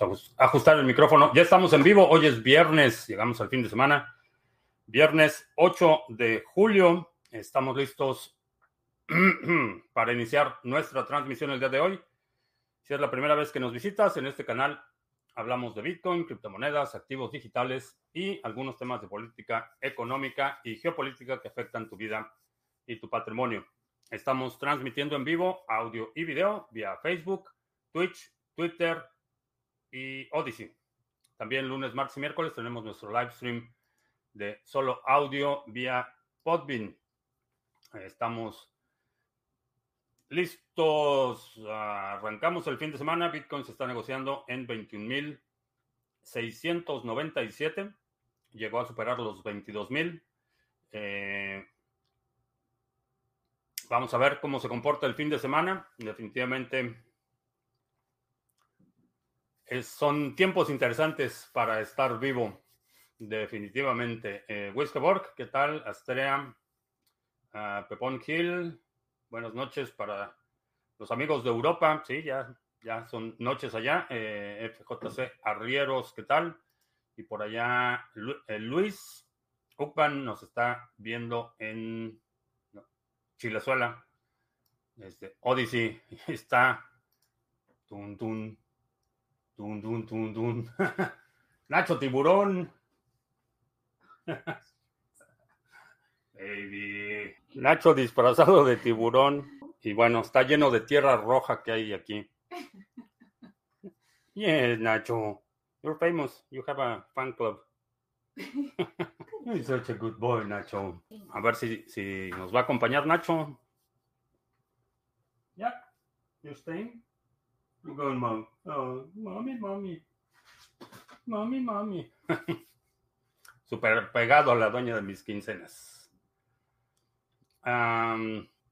A ajustar el micrófono. Ya estamos en vivo. Hoy es viernes. Llegamos al fin de semana. Viernes 8 de julio. Estamos listos para iniciar nuestra transmisión el día de hoy. Si es la primera vez que nos visitas en este canal, hablamos de Bitcoin, criptomonedas, activos digitales y algunos temas de política económica y geopolítica que afectan tu vida y tu patrimonio. Estamos transmitiendo en vivo audio y video vía Facebook, Twitch, Twitter, y Odyssey. También lunes, martes y miércoles tenemos nuestro live stream de solo audio vía Podbean. Estamos listos. Arrancamos el fin de semana. Bitcoin se está negociando en 21.697. Llegó a superar los 22.000. Eh, vamos a ver cómo se comporta el fin de semana. Definitivamente son tiempos interesantes para estar vivo, definitivamente. Eh, Wiskeborg, ¿qué tal? Astrea, uh, Pepón Hill, buenas noches para los amigos de Europa, sí, ya, ya son noches allá. Eh, FJC Arrieros, ¿qué tal? Y por allá eh, Luis Upan nos está viendo en Chilezuela. Este, Odyssey está. Tun, Nacho Tiburón. Baby. Nacho disfrazado de tiburón. Y bueno, está lleno de tierra roja que hay aquí. Yes, Nacho. You're famous. You have a fan club. You're such a good boy, Nacho. A ver si, si nos va a acompañar Nacho. Yeah. You staying? I'm going, mom. Oh, mami, mami. Mami, mami. Super pegado a la dueña de mis quincenas.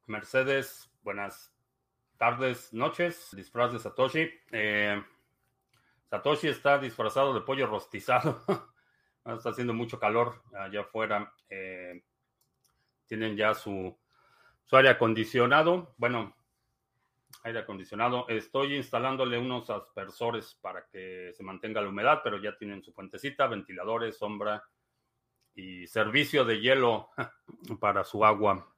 Mercedes, buenas tardes, noches. Disfraz de Satoshi. Eh, Satoshi está disfrazado de pollo rostizado. está haciendo mucho calor allá afuera. Eh, tienen ya su, su aire acondicionado. Bueno, aire acondicionado. Estoy instalándole unos aspersores para que se mantenga la humedad, pero ya tienen su fuentecita, ventiladores, sombra y servicio de hielo para su agua.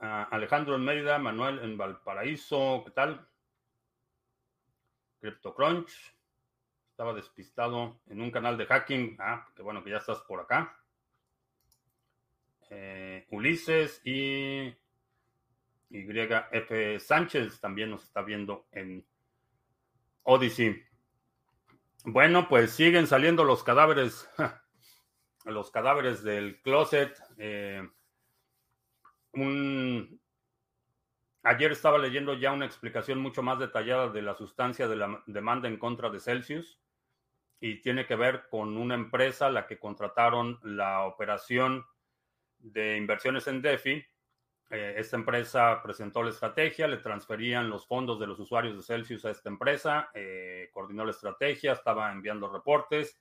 Ah, Alejandro en Mérida, Manuel en Valparaíso, ¿qué tal? CryptoCrunch. Estaba despistado en un canal de hacking. Ah, qué bueno que ya estás por acá. Eh, Ulises y YF Sánchez también nos está viendo en Odyssey. Bueno, pues siguen saliendo los cadáveres, los cadáveres del closet. Eh, ayer estaba leyendo ya una explicación mucho más detallada de la sustancia de la demanda en contra de Celsius y tiene que ver con una empresa la que contrataron la operación de inversiones en DeFi eh, esta empresa presentó la estrategia, le transferían los fondos de los usuarios de Celsius a esta empresa, eh, coordinó la estrategia, estaba enviando reportes.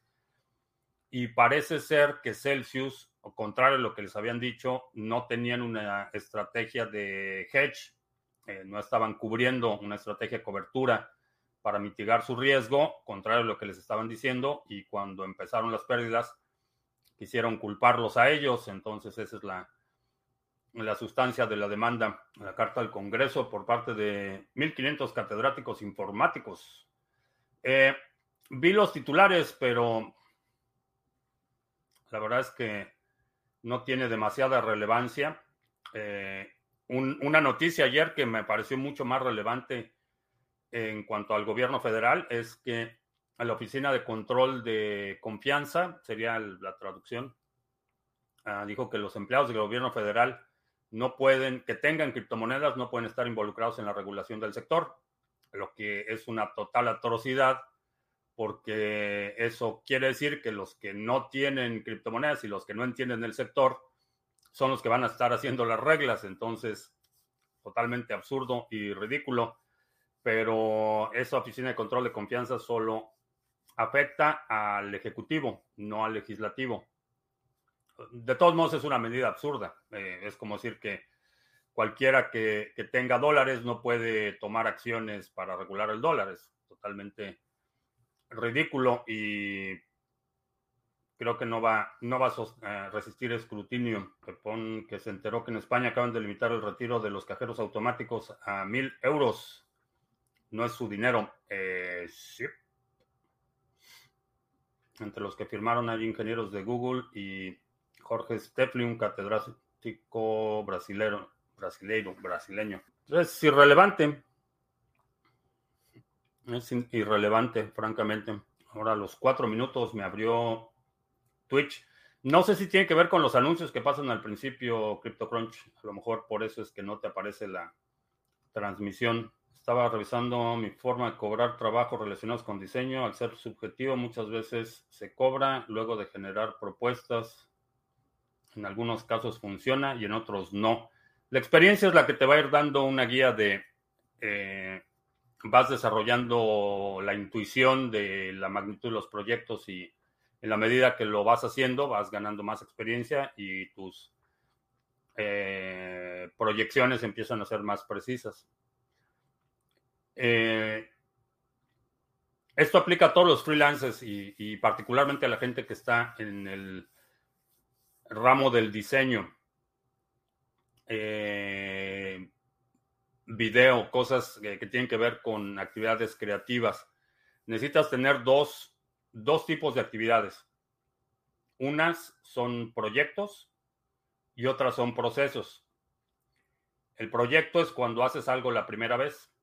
Y parece ser que Celsius, o contrario a lo que les habían dicho, no tenían una estrategia de hedge, eh, no estaban cubriendo una estrategia de cobertura para mitigar su riesgo, contrario a lo que les estaban diciendo, y cuando empezaron las pérdidas, quisieron culparlos a ellos, entonces esa es la, la sustancia de la demanda, la carta al Congreso por parte de 1.500 catedráticos informáticos. Eh, vi los titulares, pero la verdad es que no tiene demasiada relevancia. Eh, una noticia ayer que me pareció mucho más relevante en cuanto al gobierno federal es que la Oficina de Control de Confianza, sería la traducción, ah, dijo que los empleados del gobierno federal no pueden, que tengan criptomonedas, no pueden estar involucrados en la regulación del sector, lo que es una total atrocidad, porque eso quiere decir que los que no tienen criptomonedas y los que no entienden el sector son los que van a estar haciendo las reglas, entonces totalmente absurdo y ridículo, pero esa oficina de control de confianza solo afecta al ejecutivo, no al legislativo de todos modos es una medida absurda. Eh, es como decir que cualquiera que, tenga dólares no puede tomar acciones para regular el dólar. Es totalmente ridículo y creo que no va, no va a resistir escrutinio. Que, que se enteró que en España acaban de limitar el retiro de los cajeros automáticos a mil euros. No es su dinero. Eh, sí. Entre los que firmaron hay ingenieros de Google y Jorge Stefli, un catedrático brasilero, brasileiro, brasileño. Es irrelevante. Es irrelevante, francamente. Ahora los cuatro minutos me abrió Twitch. No sé si tiene que ver con los anuncios que pasan al principio CryptoCrunch. A lo mejor por eso es que no te aparece la transmisión. Estaba revisando mi forma de cobrar trabajos relacionados con diseño. Al ser subjetivo, muchas veces se cobra luego de generar propuestas. En algunos casos funciona y en otros no. La experiencia es la que te va a ir dando una guía de... Eh, vas desarrollando la intuición de la magnitud de los proyectos y en la medida que lo vas haciendo, vas ganando más experiencia y tus eh, proyecciones empiezan a ser más precisas. Eh, esto aplica a todos los freelancers y, particularmente a la gente que está en el ramo del diseño. Eh, video, cosas que, tienen que ver con actividades creativas. Necesitas tener dos dos tipos de actividades. Unas son proyectos y otras son procesos. El proyecto es cuando haces algo la primera vez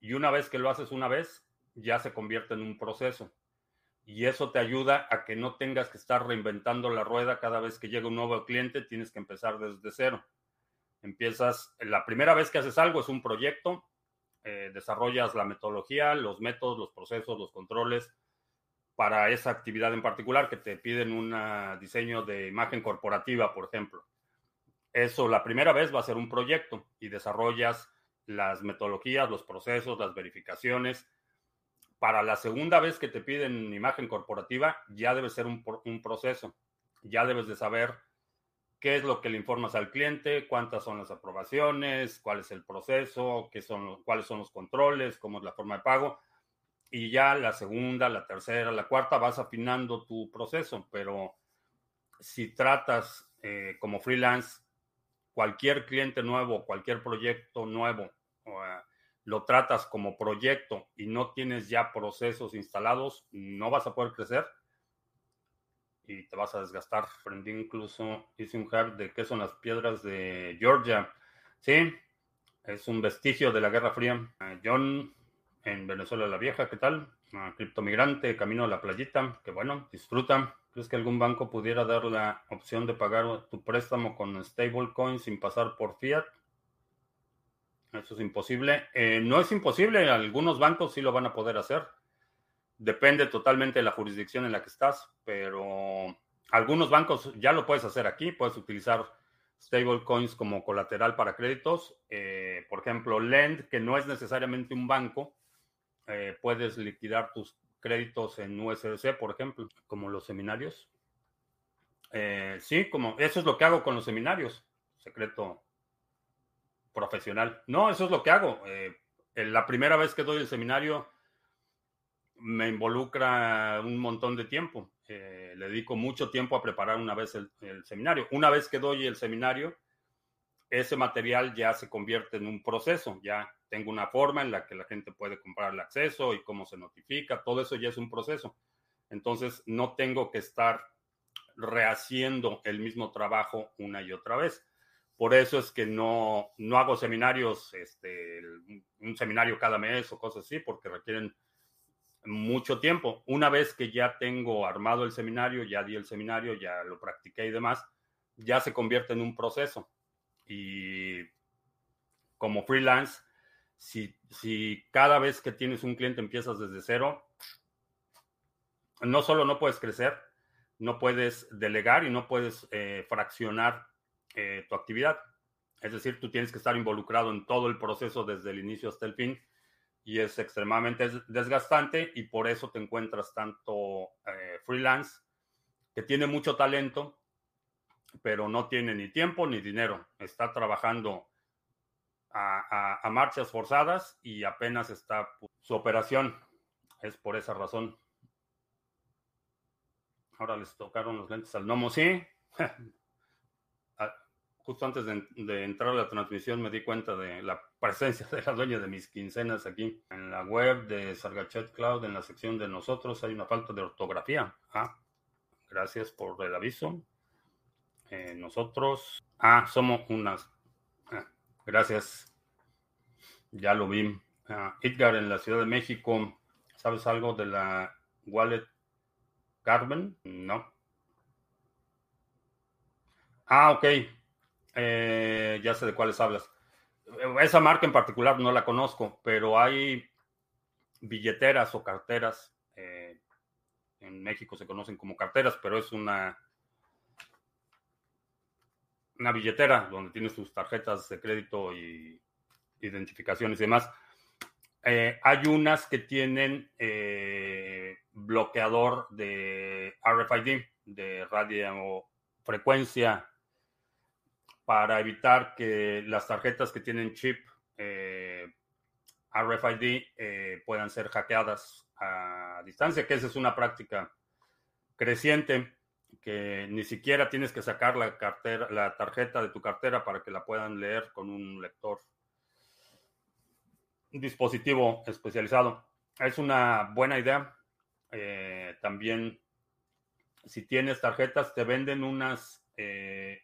y una vez que lo haces una vez, ya se convierte en un proceso. Y eso te ayuda a que no tengas que estar reinventando la rueda cada vez que llega un nuevo cliente, tienes que empezar desde cero. Empiezas, la primera vez que haces algo es un proyecto, eh, desarrollas la metodología, los métodos, los procesos, los controles, para esa actividad en particular, que te piden un diseño de imagen corporativa, por ejemplo. Eso la primera vez va a ser un proyecto y desarrollas las metodologías, los procesos, las verificaciones. Para la segunda vez que te piden imagen corporativa, ya debe ser un, un proceso. Ya debes de saber qué es lo que le informas al cliente, cuántas son las aprobaciones, cuál es el proceso, qué son, cuáles son los controles, cómo es la forma de pago y ya la segunda, la tercera, la cuarta vas afinando tu proceso, pero si tratas eh, como freelance cualquier cliente nuevo, cualquier proyecto nuevo, lo tratas como proyecto y no tienes ya procesos instalados, no vas a poder crecer y te vas a desgastar. Aprendí incluso, hice un hack de qué son las piedras de Georgia. Sí, es un vestigio de la Guerra Fría. John en Venezuela la Vieja, ¿qué tal? criptomigrante, camino a la playita, que bueno, disfruta. ¿Crees que algún banco pudiera dar la opción de pagar tu préstamo con stablecoin sin pasar por fiat? Eso es imposible. Eh, no es imposible, algunos bancos sí lo van a poder hacer. Depende totalmente de la jurisdicción en la que estás, pero algunos bancos ya lo puedes hacer aquí. Puedes utilizar stablecoins como colateral para créditos. Eh, por ejemplo, Lend, que no es necesariamente un banco, eh, puedes liquidar tus créditos en USDC, por ejemplo, como los seminarios. Sí, como eso es lo que hago con los seminarios, secreto profesional. No, eso es lo que hago. Eh, la primera vez que doy el seminario me involucra un montón de tiempo. le dedico mucho tiempo a preparar una vez el, seminario. Una vez que doy el seminario, ese material ya se convierte en un proceso, ya tengo una forma en la que la gente puede comprar el acceso y cómo se notifica, todo eso ya es un proceso. Entonces, no tengo que estar rehaciendo el mismo trabajo una y otra vez. Por eso es que no, no hago seminarios, este, un seminario cada mes o cosas así, porque requieren mucho tiempo. Una vez que ya tengo armado el seminario, ya di el seminario, ya lo practiqué y demás, ya se convierte en un proceso. Y como freelance, si, cada vez que tienes un cliente empiezas desde cero, no solo no puedes crecer, no puedes delegar y no puedes eh, fraccionar eh, tu actividad. Es decir, tú tienes que estar involucrado en todo el proceso desde el inicio hasta el fin y es extremadamente desgastante y por eso te encuentras tanto eh, freelance que tiene mucho talento, pero no tiene ni tiempo ni dinero. Está trabajando a, marchas forzadas y apenas está su operación. es por esa razón. Ahora les tocaron los lentes al gnomo, sí. Justo antes de, entrar a la transmisión me di cuenta de la presencia de la dueña de mis quincenas aquí. En la web de Sargachet Cloud, en la sección de nosotros, hay una falta de ortografía. Ah, gracias por el aviso. Eh, nosotros. Ah, somos unas. Ah, gracias. Ya lo vi. Ah, Edgar en la Ciudad de México. ¿Sabes algo de la wallet Carmen? No. Ah, ok. Eh, ya sé de cuáles hablas. Esa marca en particular no la conozco, pero hay billeteras o carteras. Eh, en México se conocen como carteras, pero es una, una billetera donde tienes tus tarjetas de crédito y identificaciones y demás. Eh, hay unas que tienen bloqueador de RFID, de radio frecuencia, para evitar que las tarjetas que tienen chip eh, RFID eh, puedan ser hackeadas a distancia, que esa es una práctica creciente, que ni siquiera tienes que sacar la, cartera, la tarjeta de tu cartera para que la puedan leer con un lector, un dispositivo especializado. Es una buena idea. Eh, también, si tienes tarjetas, te venden unas,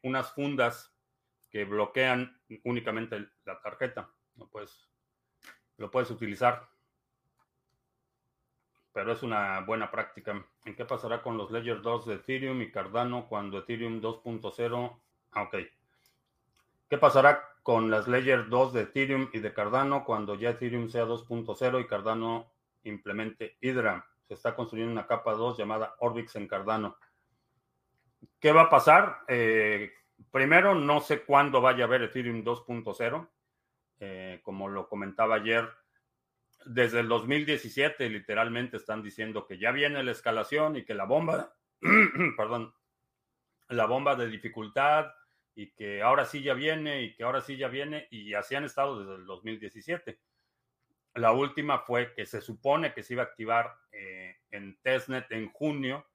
unas fundas que bloquean únicamente la tarjeta. No puedes, lo puedes utilizar. Pero es una buena práctica. ¿En qué pasará con los Ledger 2 de Ethereum y Cardano cuando Ethereum 2.0? Ah, ok. ¿Qué pasará con las Ledger 2 de Ethereum y de Cardano cuando ya Ethereum sea 2.0 y Cardano implemente Hydra? se está construyendo una capa 2 llamada Orbix en Cardano. ¿Qué va a pasar? Eh, primero, no sé cuándo vaya a haber Ethereum 2.0. Eh, como lo comentaba ayer, desde el 2017 literalmente están diciendo que ya viene la escalación y que la bomba, perdón, la bomba de dificultad y que ahora sí ya viene y que ahora sí ya viene y así han estado desde el 2017. La última fue que se supone que se iba a activar eh, en testnet en junio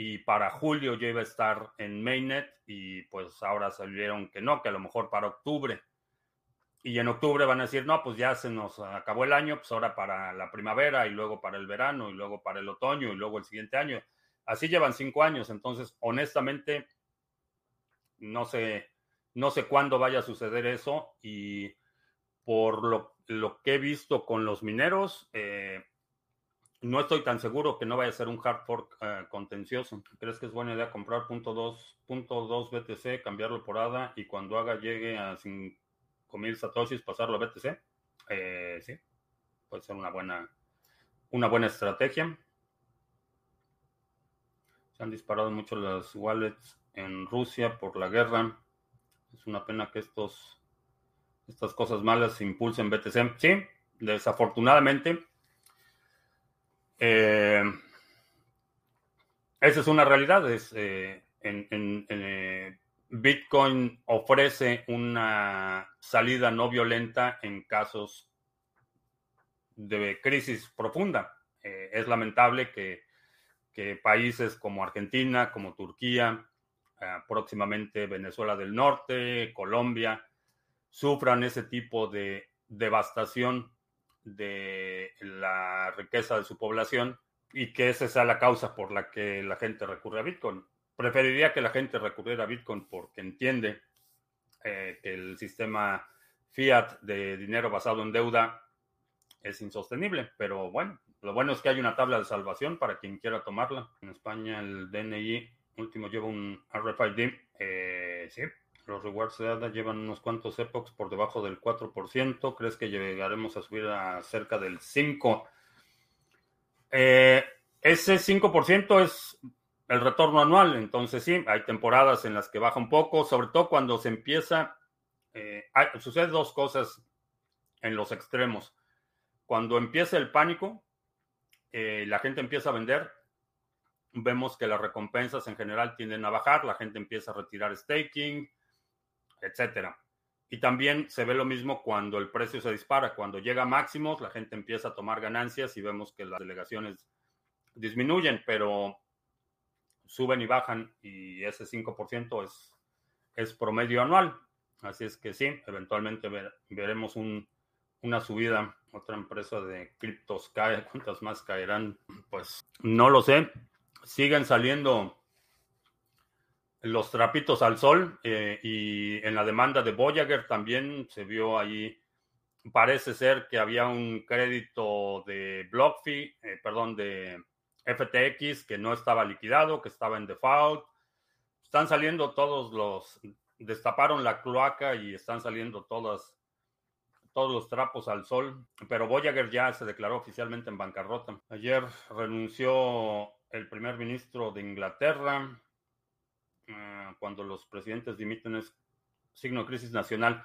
y para julio ya iba a estar en mainnet y pues ahora salieron que no, que a lo mejor para octubre. Y en octubre van a decir, no, pues ya se nos acabó el año, pues ahora para la primavera y luego para el verano y luego para el otoño y luego el siguiente año. Así llevan cinco años, entonces honestamente no sé, no sé cuándo vaya a suceder eso y por lo, que he visto con los mineros, eh, no estoy tan seguro que no vaya a ser un hard fork eh, contencioso. ¿Crees que es buena idea comprar punto .2, BTC, cambiarlo por ADA y cuando haga llegue a 5000 satoshis pasarlo a BTC? Eh, sí, puede ser una buena, una buena estrategia. Se han disparado mucho las wallets en Rusia por la guerra. Es una pena que estos estas cosas malas impulsen BTC. Sí, desafortunadamente. Eh, esa es una realidad. Eh, eh, Bitcoin ofrece una salida no violenta en casos de crisis profunda. es lamentable que, países como Argentina, como Turquía, próximamente Venezuela del Norte, Colombia, sufran ese tipo de devastación de la riqueza de su población y que esa sea la causa por la que la gente recurre a Bitcoin. Preferiría que la gente recurriera a Bitcoin porque entiende eh, que el sistema fiat de dinero basado en deuda es insostenible, pero bueno, lo bueno es que hay una tabla de salvación para quien quiera tomarla. En España el DNI último lleva un RFID, eh, sí, los rewards de ADA llevan unos cuantos epochs por debajo del 4%. ¿Crees que llegaremos a subir a cerca del 5%? Eh, ese 5% es el retorno anual. Entonces sí, hay temporadas en las que baja un poco, sobre todo cuando se empieza... Eh, sucede dos cosas en los extremos. Cuando empieza el pánico, eh, la gente empieza a vender, vemos que las recompensas en general tienden a bajar, la gente empieza a retirar staking, etcétera. Y también se ve lo mismo cuando el precio se dispara. Cuando llega máximos, la gente empieza a tomar ganancias y vemos que las delegaciones disminuyen, pero suben y bajan y ese 5% es, es promedio anual. Así es que sí, eventualmente veremos una subida. Otra empresa de criptos cae. ¿Cuántas más caerán? Pues no lo sé. Siguen saliendo los trapitos al sol eh, y en la demanda de Voyager también se vio ahí, parece ser que había un crédito de BlockFi, eh, perdón, de FTX que no estaba liquidado, que estaba en default. Están saliendo todos los, destaparon la cloaca y están saliendo todas, todos los trapos al sol, pero Voyager ya se declaró oficialmente en bancarrota. Ayer renunció el primer ministro de Inglaterra, Ah, cuando los presidentes dimiten es signo de crisis nacional.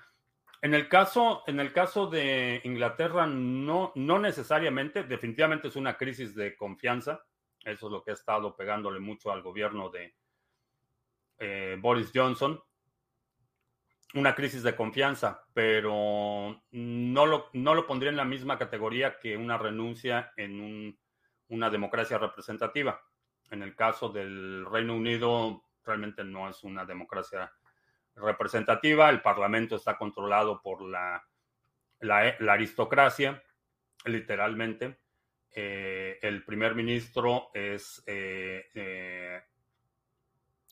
En el caso, en el caso de Inglaterra, no, no necesariamente, definitivamente es una crisis de confianza. Eso es lo que ha estado pegándole mucho al gobierno de eh, Boris Johnson. Una crisis de confianza, pero no lo, no lo pondría en la misma categoría que una renuncia en una democracia representativa. En el caso del Reino Unido, realmente no es una democracia representativa. El Parlamento está controlado por la, la, aristocracia, literalmente. Eh, el primer ministro es eh, eh,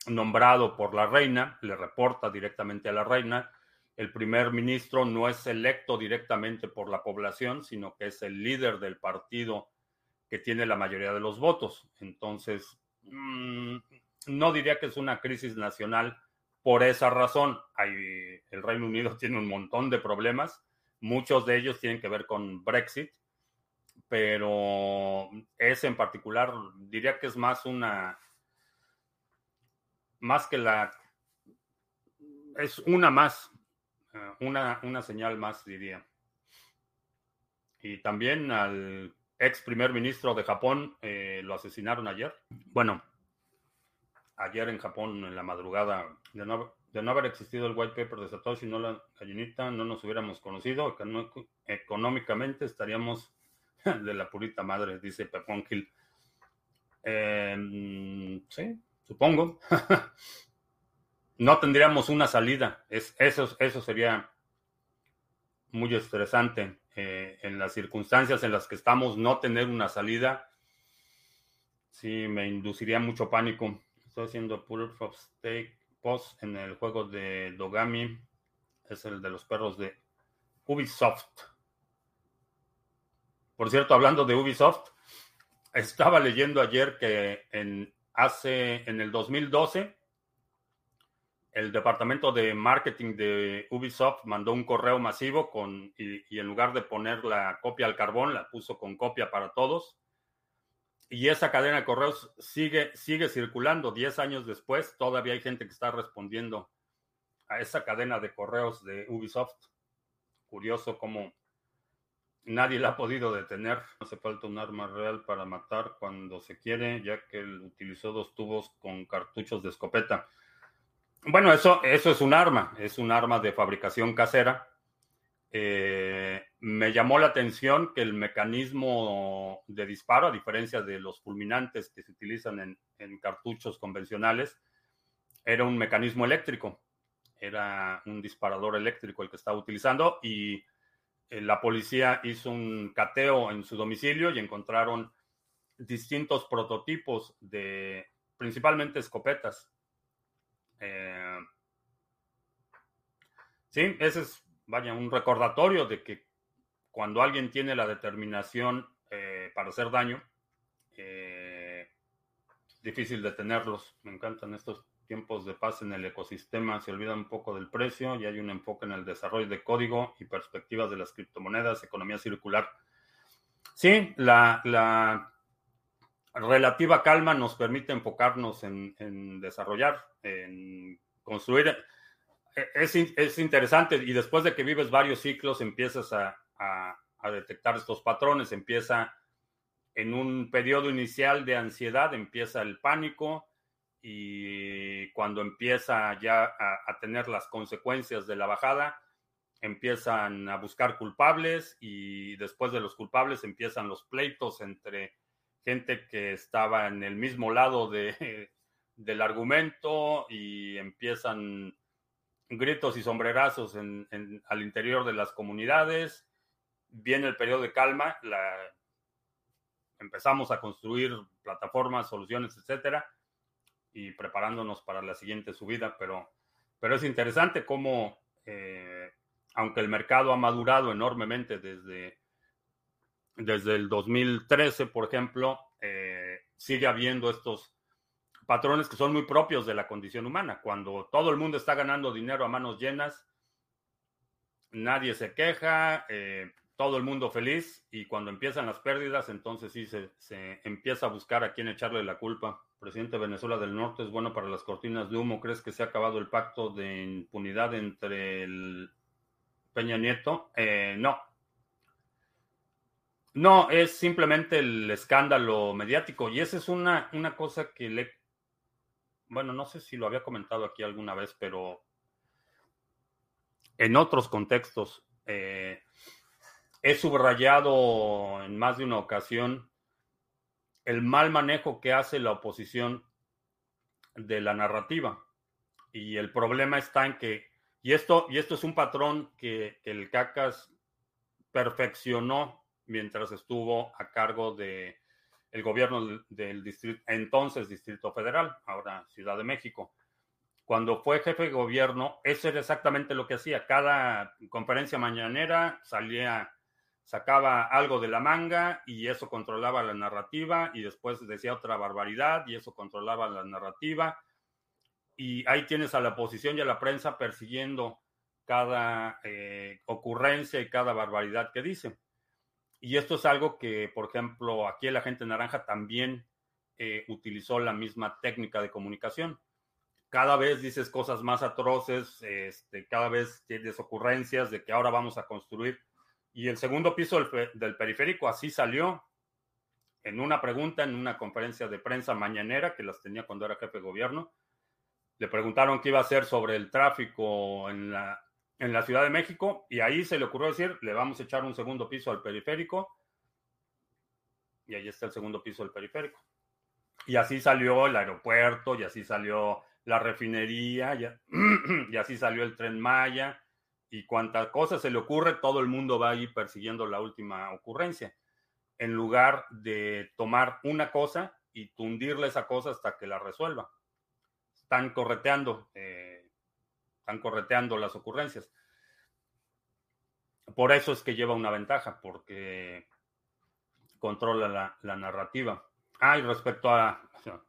nombrado por la reina, le reporta directamente a la reina. El primer ministro no es electo directamente por la población, sino que es el líder del partido que tiene la mayoría de los votos. Entonces, mm, no diría que es una crisis nacional por esa razón. el Reino Unido tiene un montón de problemas, muchos de ellos tienen que ver con Brexit, pero ese en particular diría que es más una, más que la, es una más, eh, una, una señal más, diría. Y también al ex primer ministro de Japón eh, lo asesinaron ayer. Bueno, ayer en Japón, en la madrugada, de no, de no haber existido el white paper de Satoshi, no la gallinita, no nos hubiéramos conocido, económicamente estaríamos de la purita madre, dice Pepón Hill. Em, sí, supongo. no tendríamos una salida. Es, eso, eso sería muy estresante. Eh, en las circunstancias en las que estamos, no tener una salida, sí me induciría mucho pánico. Estoy haciendo Proof of Stake Post en el juego de Dogami. Es el de los perros de Ubisoft. Por cierto, hablando de Ubisoft, estaba leyendo ayer que en, hace, en el 2012 el departamento de marketing de Ubisoft mandó un correo masivo con, y, en lugar de poner la copia al carbón, la puso con copia para todos y esa cadena de correos sigue, sigue circulando. Diez años después, todavía hay gente que está respondiendo a esa cadena de correos de Ubisoft. Curioso cómo nadie la ha podido detener. No hace falta un arma real para matar cuando se quiere, ya que él utilizó dos tubos con cartuchos de escopeta. Bueno, eso, eso es un arma, es un arma de fabricación casera eh, me llamó la atención que el mecanismo de disparo, a diferencia de los fulminantes que se utilizan en, cartuchos convencionales, era un mecanismo eléctrico. Era un disparador eléctrico el que estaba utilizando y eh, la policía hizo un cateo en su domicilio y encontraron distintos prototipos de principalmente escopetas. Eh, sí, ese es vaya, un recordatorio de que cuando alguien tiene la determinación eh, para hacer daño, eh, es difícil detenerlos. Me encantan estos tiempos de paz en el ecosistema. Se olvida un poco del precio y hay un enfoque en el desarrollo de código y perspectivas de las criptomonedas, economía circular. Sí, la, relativa calma nos permite enfocarnos en desarrollar, en construir e-, es, interesante y después de que vives varios ciclos empiezas a, detectar estos patrones, empieza en un periodo inicial de ansiedad, empieza el pánico y cuando empieza ya a, tener las consecuencias de la bajada, empiezan a buscar culpables y después de los culpables empiezan los pleitos entre gente que estaba en el mismo lado de, del argumento y empiezan gritos y sombrerazos en, al interior de las comunidades. Viene el periodo de calma, empezamos a construir plataformas, soluciones, etcétera, y preparándonos para la siguiente subida, pero, pero es interesante cómo, eh, aunque el mercado ha madurado enormemente desde, desde el 2013, por ejemplo, eh, sigue habiendo estos patrones que son muy propios de la condición humana. Cuando todo el mundo está ganando dinero a manos llenas, nadie se queja, eh, todo el mundo feliz y cuando empiezan las pérdidas, entonces sí se, empieza a buscar a quién echarle la culpa. Presidente de Venezuela del Norte es bueno para las cortinas de humo. ¿Crees que se ha acabado el pacto de impunidad entre el Peña Nieto? Eh, no. No, es simplemente el escándalo mediático y esa es una, una cosa que le bueno, no sé si lo había comentado aquí alguna vez, pero en otros contextos eh, he subrayado en más de una ocasión el mal manejo que hace la oposición de la narrativa. Y el problema está en que, y esto, y esto es un patrón que el CACAS perfeccionó mientras estuvo a cargo de el gobierno del distrito, entonces Distrito Federal, ahora Ciudad de México. Cuando fue jefe de gobierno, eso era exactamente lo que hacía. Cada conferencia mañanera salía, sacaba algo de la manga y eso controlaba la narrativa y después decía otra barbaridad y eso controlaba la narrativa. Y ahí tienes a la oposición y a la prensa persiguiendo cada eh, ocurrencia y cada barbaridad que dice. Y esto es algo que, por ejemplo, aquí la gente naranja también eh, utilizó la misma técnica de comunicación. Cada vez dices cosas más atroces, este, cada vez tienes ocurrencias de que ahora vamos a construir. Y el segundo piso del, del periférico así salió en una pregunta en una conferencia de prensa mañanera que las tenía cuando era jefe de gobierno. Le preguntaron qué iba a hacer sobre el tráfico en la, en la Ciudad de México y ahí se le ocurrió decir, le vamos a echar un segundo piso al periférico y ahí está el segundo piso del periférico. Y así salió el aeropuerto, y así salió la refinería, y, así salió el tren Maya, y cuanta cosa se le ocurre, todo el mundo va ahí persiguiendo la última ocurrencia, en lugar de tomar una cosa y tundirle esa cosa hasta que la resuelva. Están correteando. Eh, están correteando las ocurrencias. Por eso es que lleva una ventaja, porque controla la, narrativa. Ah, y respecto a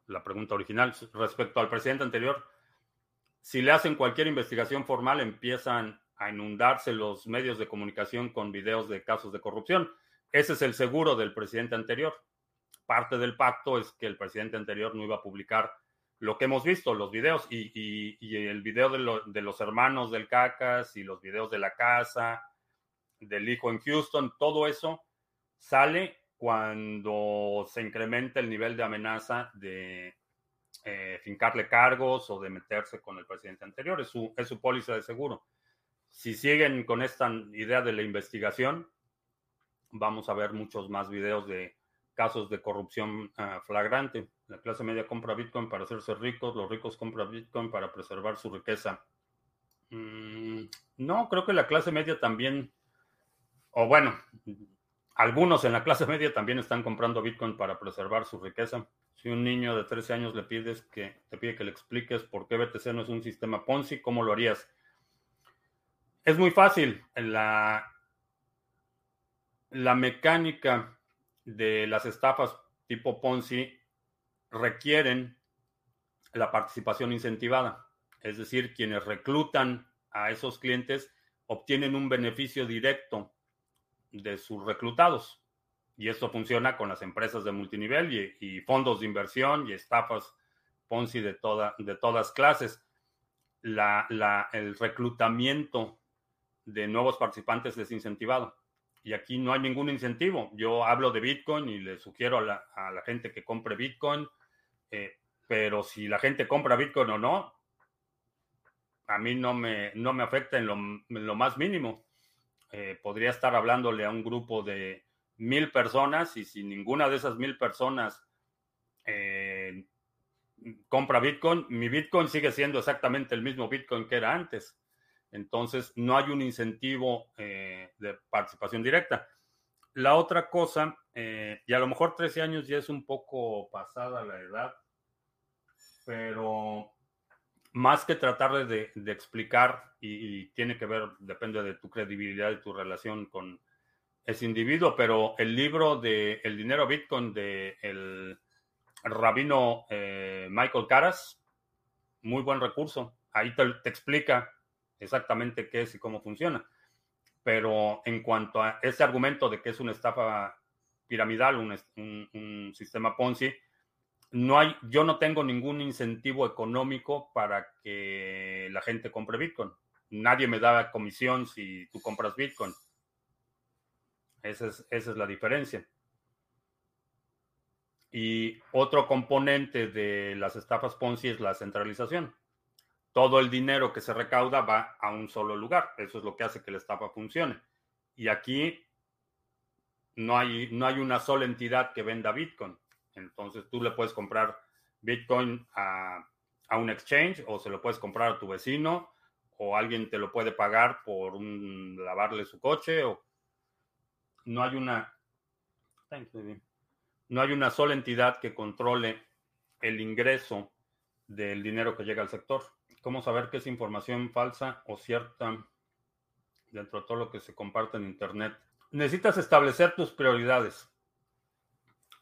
la pregunta original, respecto al presidente anterior, si le hacen cualquier investigación formal, empiezan a inundarse los medios de comunicación con videos de casos de corrupción. Ese es el seguro del presidente anterior. Parte del pacto es que el presidente anterior no iba a publicar lo que hemos visto, los videos y, el video de, los hermanos del Cacas y los videos de la casa, del hijo en Houston, todo eso sale cuando se incrementa el nivel de amenaza de eh, fincarle cargos o de meterse con el presidente anterior. Es su, es su póliza de seguro. Si siguen con esta idea de la investigación, vamos a ver muchos más videos de casos de corrupción uh, flagrante. La clase media compra Bitcoin para hacerse ricos, los ricos compran Bitcoin para preservar su riqueza. Mm, no, creo que la clase media también, o bueno, algunos en la clase media también están comprando Bitcoin para preservar su riqueza. Si un niño de 13 años le pides que te pide que le expliques por qué BTC no es un sistema Ponzi, ¿cómo lo harías? Es muy fácil. La, la mecánica de las estafas tipo Ponzi requieren la participación incentivada. Es decir, quienes reclutan a esos clientes obtienen un beneficio directo de sus reclutados. Y esto funciona con las empresas de multinivel y, fondos de inversión y estafas Ponzi de, toda, de todas clases. La, la, el reclutamiento de nuevos participantes es incentivado. Y aquí no hay ningún incentivo. Yo hablo de Bitcoin y le sugiero a la, a la gente que compre Bitcoin, eh, pero si la gente compra Bitcoin o no, a mí no me, no me afecta en lo, más mínimo. Eh, podría estar hablándole a un grupo de mil personas y si ninguna de esas mil personas eh, compra Bitcoin, mi Bitcoin sigue siendo exactamente el mismo Bitcoin que era antes. Entonces, no hay un incentivo de participación directa. La otra cosa, y a lo mejor 13 años ya es un poco pasada la edad, pero más que tratar de, explicar, y, tiene que ver, depende de tu credibilidad y tu relación con ese individuo, pero el libro de El dinero Bitcoin de el rabino eh, Michael Caras, muy buen recurso. Ahí te, explica exactamente qué es y cómo funciona. Pero en cuanto a ese argumento de que es una estafa piramidal, un sistema Ponzi, no hay, yo no tengo ningún incentivo económico para que la gente compre Bitcoin. Nadie me da comisión si tú compras Bitcoin. Esa es, esa es la diferencia. Y otro componente de las estafas Ponzi es la centralización. Todo el dinero que se recauda va a un solo lugar. Eso es lo que hace que la estafa funcione. Y aquí no hay, no hay una sola entidad que venda Bitcoin. Entonces tú le puedes comprar Bitcoin a, un exchange o se lo puedes comprar a tu vecino o alguien te lo puede pagar por un, lavarle su coche o no hay una no hay una sola entidad que controle el ingreso del dinero que llega al sector. ¿Cómo saber qué es información falsa o cierta dentro de todo lo que se comparte en Internet? Necesitas establecer tus prioridades.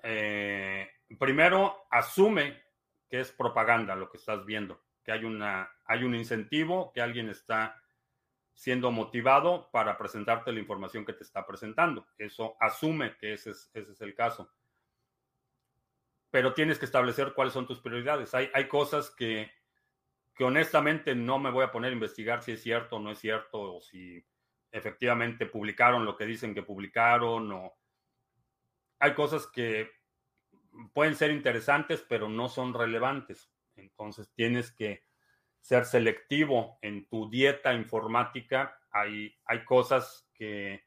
Eh, primero, asume que es propaganda lo que estás viendo, que hay, una, hay un incentivo, que alguien está siendo motivado para presentarte la información que te está presentando. Eso asume que ese es, ese es el caso. Pero tienes que establecer cuáles son tus prioridades. Hay, hay cosas que, que honestamente no me voy a poner a investigar si es cierto o no es cierto, o si efectivamente publicaron lo que dicen que publicaron, o hay cosas que pueden ser interesantes, pero no son relevantes. Entonces tienes que ser selectivo en tu dieta informática. Hay, hay cosas que...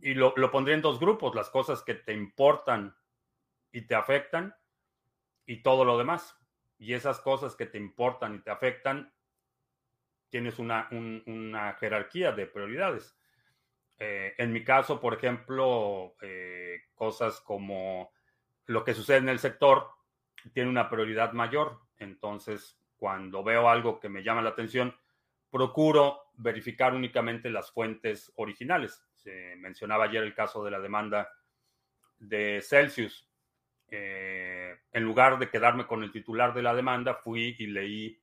Y lo, lo pondré en dos grupos, las cosas que te importan y te afectan y todo lo demás. Y esas cosas que te importan y te afectan, tienes una, una jerarquía de prioridades. Eh, en mi caso, por ejemplo, eh, cosas como lo que sucede en el sector tiene una prioridad mayor. Entonces, cuando veo algo que me llama la atención, procuro verificar únicamente las fuentes originales. Se mencionaba ayer el caso de la demanda de Celsius. En lugar de quedarme con el titular de la demanda, fui y leí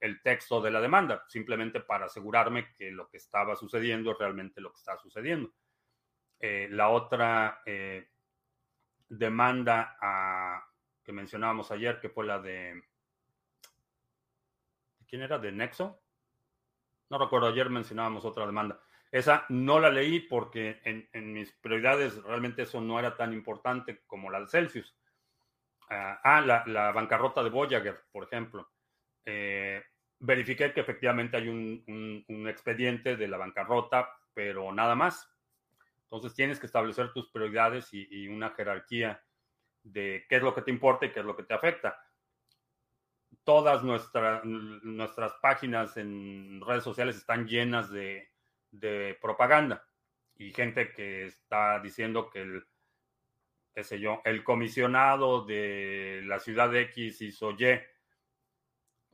el texto de la demanda, simplemente para asegurarme que lo que estaba sucediendo es realmente lo que está sucediendo. Eh, la otra eh, demanda que mencionábamos ayer, que fue la de... ¿Quién era? ¿De Nexo? No recuerdo, ayer mencionábamos otra demanda. Esa no la leí porque en, mis prioridades realmente eso no era tan importante como la de Celsius. ah, ah la, bancarrota de Voyager, por ejemplo. Eh, verifiqué que efectivamente hay un, expediente de la bancarrota, pero nada más. Entonces tienes que establecer tus prioridades y, una jerarquía de qué es lo que te importa y qué es lo que te afecta. Todas nuestras páginas en redes sociales están llenas de, de propaganda y gente que está diciendo que el, qué sé yo, el comisionado de la ciudad X hizo Y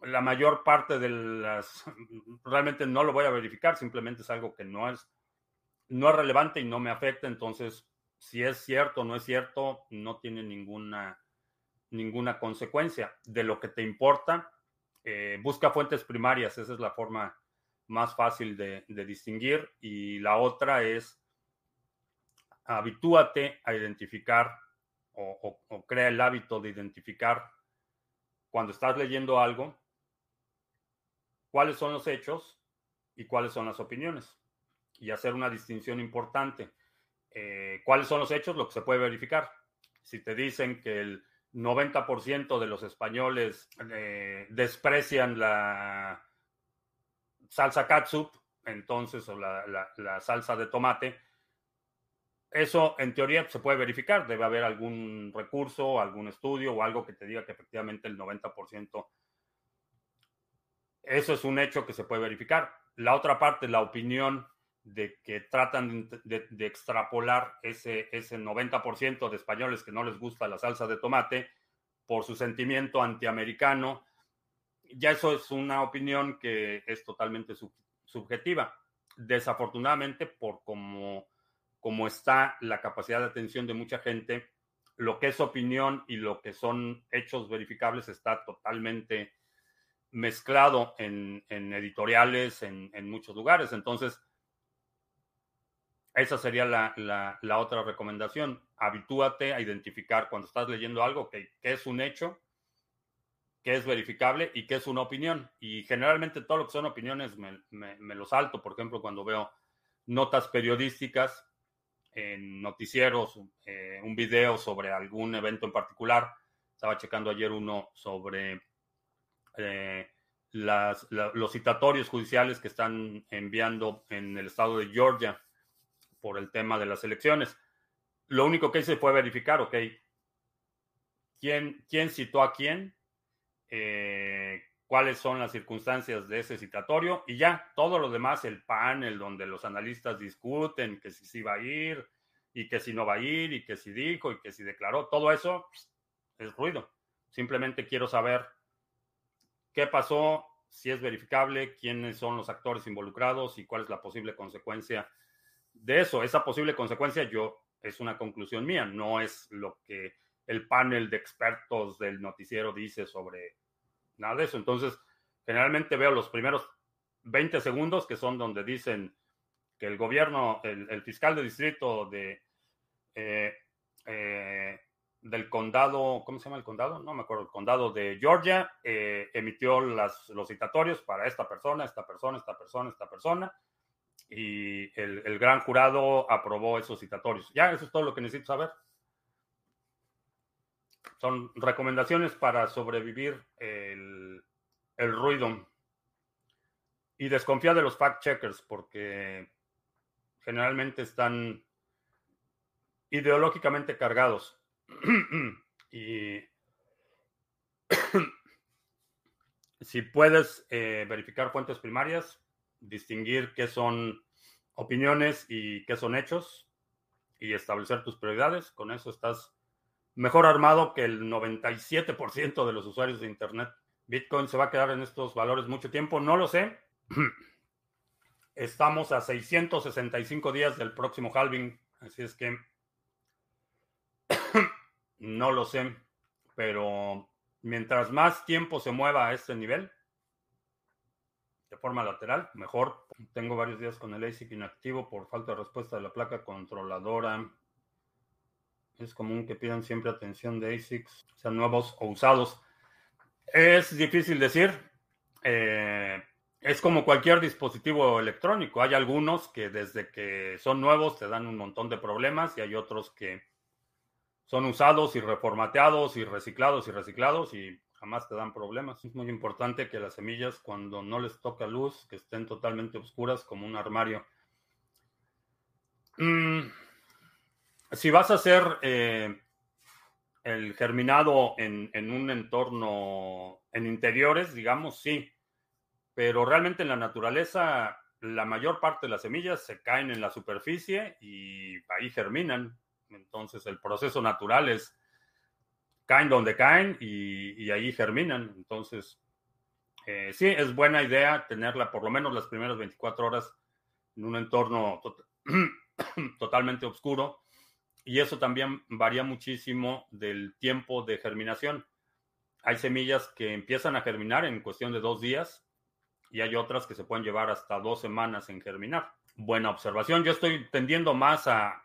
la mayor parte de las, realmente no lo voy a verificar, simplemente es algo que no es, no es relevante y no me afecta, entonces si es cierto o no es cierto, no tiene ninguna, ninguna consecuencia. De lo que te importa, eh, busca fuentes primarias, esa es la forma más fácil de, distinguir. Y la otra es, habitúate a identificar o crea el hábito de identificar cuando estás leyendo algo, cuáles son los hechos y cuáles son las opiniones. Y hacer una distinción importante. Eh, ¿Cuáles son los hechos? Lo que se puede verificar. Si te dicen que el 90% de los españoles eh, desprecian la salsa catsup, entonces, o la, salsa de tomate. Eso en teoría se puede verificar, debe haber algún recurso, algún estudio o algo que te diga que efectivamente el 90%, eso es un hecho que se puede verificar. La otra parte, la opinión de que tratan de, extrapolar ese, ese 90% de españoles que no les gusta la salsa de tomate por su sentimiento antiamericano. Ya eso es una opinión que es totalmente subjetiva. Desafortunadamente, por cómo, como está la capacidad de atención de mucha gente, lo que es opinión y lo que son hechos verificables está totalmente mezclado en, editoriales, en, muchos lugares. Entonces, esa sería la, otra recomendación. Habitúate a identificar cuando estás leyendo algo que, es un hecho, que es verificable y que es una opinión. Y generalmente todo lo que son opiniones me, lo salto. Por ejemplo, cuando veo notas periodísticas en noticieros, eh, un video sobre algún evento en particular. Estaba checando ayer uno sobre eh, los citatorios judiciales que están enviando en el estado de Georgia por el tema de las elecciones. Lo único que se puede verificar, ok, quién, quién citó a quién, eh, cuáles son las circunstancias de ese citatorio y ya, todo lo demás, el panel donde los analistas discuten que si sí va a ir y que si no va a ir y que si dijo y que si declaró, todo eso es ruido. Simplemente quiero saber qué pasó, si es verificable, quiénes son los actores involucrados y cuál es la posible consecuencia de eso, esa posible consecuencia, yo es una conclusión mía, no es lo que el panel de expertos del noticiero dice sobre nada de eso. Entonces, generalmente veo los primeros 20 segundos que son donde dicen que el gobierno, el, fiscal de distrito de eh, eh, del condado, ¿cómo se llama el condado? No me acuerdo, el condado de Georgia, eh, emitió los citatorios para esta persona, esta persona, esta persona, esta persona y el, gran jurado aprobó esos citatorios. Ya, eso es todo lo que necesito saber. Son recomendaciones para sobrevivir el, el ruido. Y desconfía de los fact-checkers porque generalmente están ideológicamente cargados. y si puedes eh, verificar fuentes primarias, distinguir qué son opiniones y qué son hechos y establecer tus prioridades. Con eso estás mejor armado que el 97% de los usuarios de Internet. Bitcoin se va a quedar en estos valores mucho tiempo, no lo sé. Estamos a 665 días del próximo halving, así es que no lo sé, pero mientras más tiempo se mueva a este nivel, de forma lateral, mejor. Tengo varios días con el ASIC inactivo por falta de respuesta de la placa controladora. Es común que pidan siempre atención de ASICs, sean nuevos o usados. Es difícil decir. Eh, es como cualquier dispositivo electrónico. Hay algunos que desde que son nuevos te dan un montón de problemas y hay otros que son usados y reformateados y reciclados y reciclados y jamás te dan problemas. Es muy importante que las semillas, cuando no les toca luz, que estén totalmente oscuras como un armario. Mm, si vas a hacer eh, el germinado en, en, un entorno, en interiores, digamos, sí. Pero realmente en la naturaleza, la mayor parte de las semillas se caen en la superficie y ahí germinan. Entonces el proceso natural es caen donde caen y, ahí germinan. Entonces, eh, sí, es buena idea tenerla por lo menos las primeras 24 horas en un entorno totalmente oscuro. Y eso también varía muchísimo del tiempo de germinación. Hay semillas que empiezan a germinar en cuestión de dos días y hay otras que se pueden llevar hasta dos semanas en germinar. Buena observación. Yo estoy tendiendo más a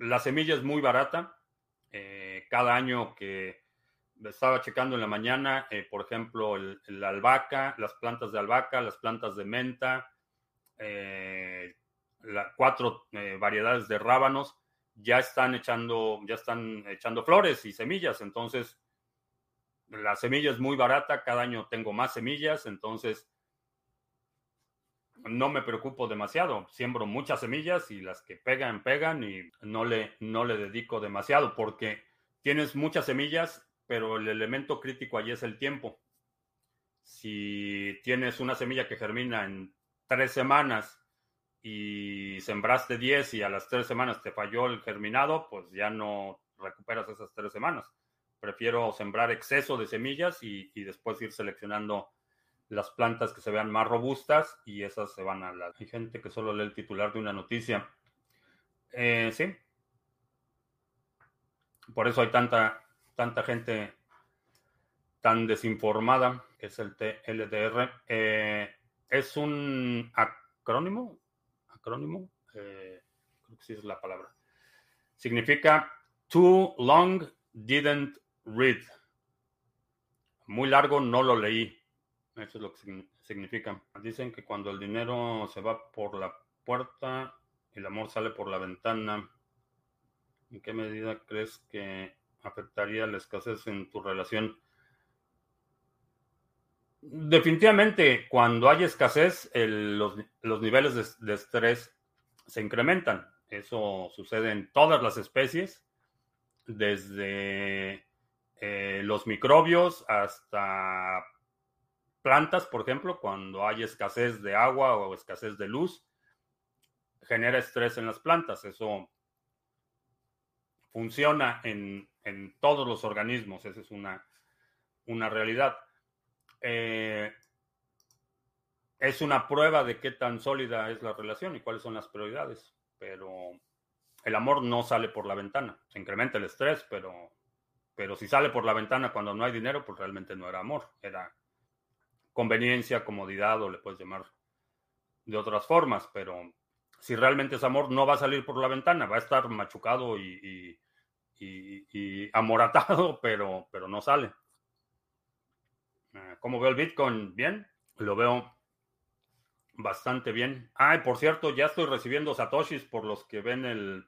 la semilla es muy barata. Eh, cada año que estaba checando en la mañana, eh, por ejemplo, la albahaca, las plantas de albahaca, las plantas de menta, eh, cuatro variedades de rábanos, ya están echando, ya están echando flores y semillas. Entonces, la semilla es muy barata, cada año tengo más semillas, entonces no me preocupo demasiado. Siembro muchas semillas y las que pegan, pegan y no le, no le dedico demasiado porque tienes muchas semillas, pero el elemento crítico allí es el tiempo. Si tienes una semilla que germina en tres semanas y sembraste 10 y a las tres semanas te falló el germinado, pues ya no recuperas esas tres semanas. Prefiero sembrar exceso de semillas y, después ir seleccionando las plantas que se vean más robustas y esas se van a la... Hay gente que solo lee el titular de una noticia. Eh, sí. Por eso hay tanta, tanta gente tan desinformada. Es el TLDR. Eh, es un acrónimo acrónimo, eh, creo que sí es la palabra. Significa Too long didn't read. Muy largo no lo leí. Eso es lo que significa. Dicen que cuando el dinero se va por la puerta el amor sale por la ventana, ¿en qué medida crees que afectaría la escasez en tu relación? Definitivamente, cuando hay escasez, los, niveles de, estrés se incrementan. Eso sucede en todas las especies, desde eh, los microbios hasta plantas, por ejemplo, cuando hay escasez de agua o escasez de luz, genera estrés en las plantas. Eso funciona en, todos los organismos, esa es una, una realidad. Eh, es una prueba de qué tan sólida es la relación y cuáles son las prioridades. Pero el amor no sale por la ventana. Se incrementa el estrés, pero, pero si sale por la ventana cuando no hay dinero, pues realmente no era amor. Era conveniencia, comodidad o le puedes llamar de otras formas. Pero si realmente es amor, no va a salir por la ventana. Va a estar machucado y, y amoratado, pero, pero no sale. Eh, ¿Cómo veo el Bitcoin? Bien, lo veo bastante bien. Ah, por cierto, ya estoy recibiendo satoshis por los que ven el...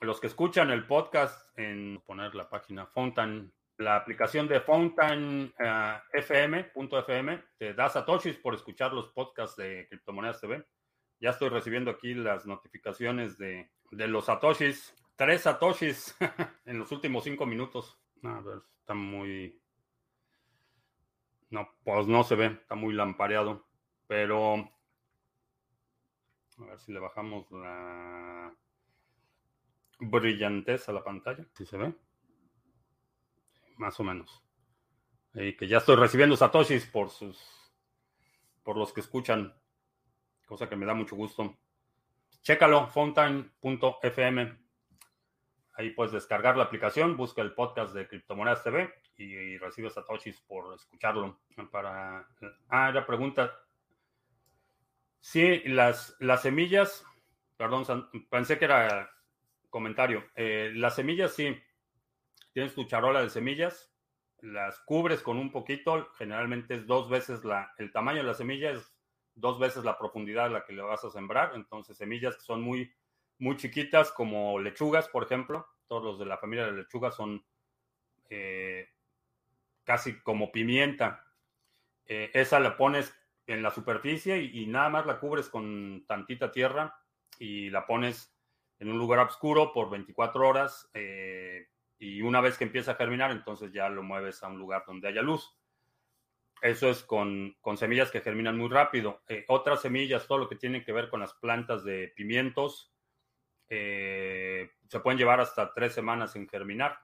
Los que escuchan el podcast en poner la página Fountain, la aplicación de Fountain uh, FM.fm te da satoshis por escuchar los podcasts de Criptomonedas TV. Ya estoy recibiendo aquí las notificaciones de, de los satoshis. Tres satoshis en los últimos cinco minutos. A ver, está muy... No, pues no se ve, está muy lampareado. Pero... A ver si le bajamos la brillantez a la pantalla. Si se ve. Más o menos. Y que ya estoy recibiendo satoshis por sus... Por los que escuchan. Cosa que me da mucho gusto. Chécalo, fountain.fm Ahí puedes descargar la aplicación, busca el podcast de Criptomonedas TV y, recibe satoshis por escucharlo. Para, ah, la pregunta. Sí, las, las semillas, perdón, pensé que era comentario. Eh, las semillas, sí, tienes tu charola de semillas, las cubres con un poquito, generalmente es dos veces la, el tamaño de la semilla, es dos veces la profundidad a la que le vas a sembrar. Entonces, semillas que son muy muy chiquitas como lechugas, por ejemplo. Todos los de la familia de lechugas son eh, casi como pimienta. Eh, esa la pones en la superficie y, nada más la cubres con tantita tierra y la pones en un lugar oscuro por 24 horas eh, y una vez que empieza a germinar, entonces ya lo mueves a un lugar donde haya luz. Eso es con, con semillas que germinan muy rápido. otras semillas, todo lo que tiene que ver con las plantas de pimientos, eh, se pueden llevar hasta tres semanas sin germinar.